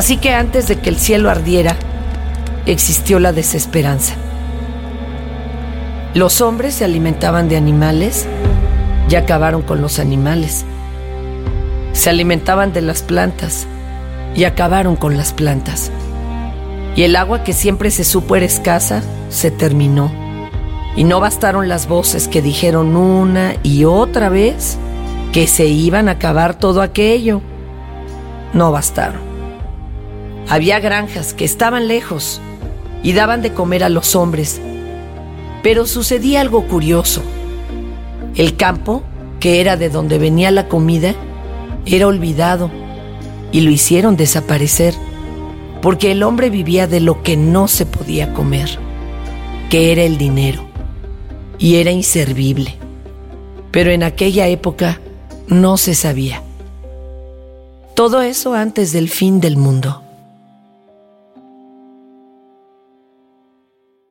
Así que antes de que el cielo ardiera, existió la desesperanza. Los hombres se alimentaban de animales y acabaron con los animales. Se alimentaban de las plantas y acabaron con las plantas. Y el agua que siempre se supo era escasa, se terminó. Y no bastaron las voces que dijeron una y otra vez que se iban a acabar todo aquello. No bastaron. Había granjas que estaban lejos y daban de comer a los hombres. Pero sucedía algo curioso. El campo, que era de donde venía la comida, era olvidado y lo hicieron desaparecer, porque el hombre vivía de lo que no se podía comer, que era el dinero, y era inservible. Pero en aquella época no se sabía. Todo eso antes del fin del mundo.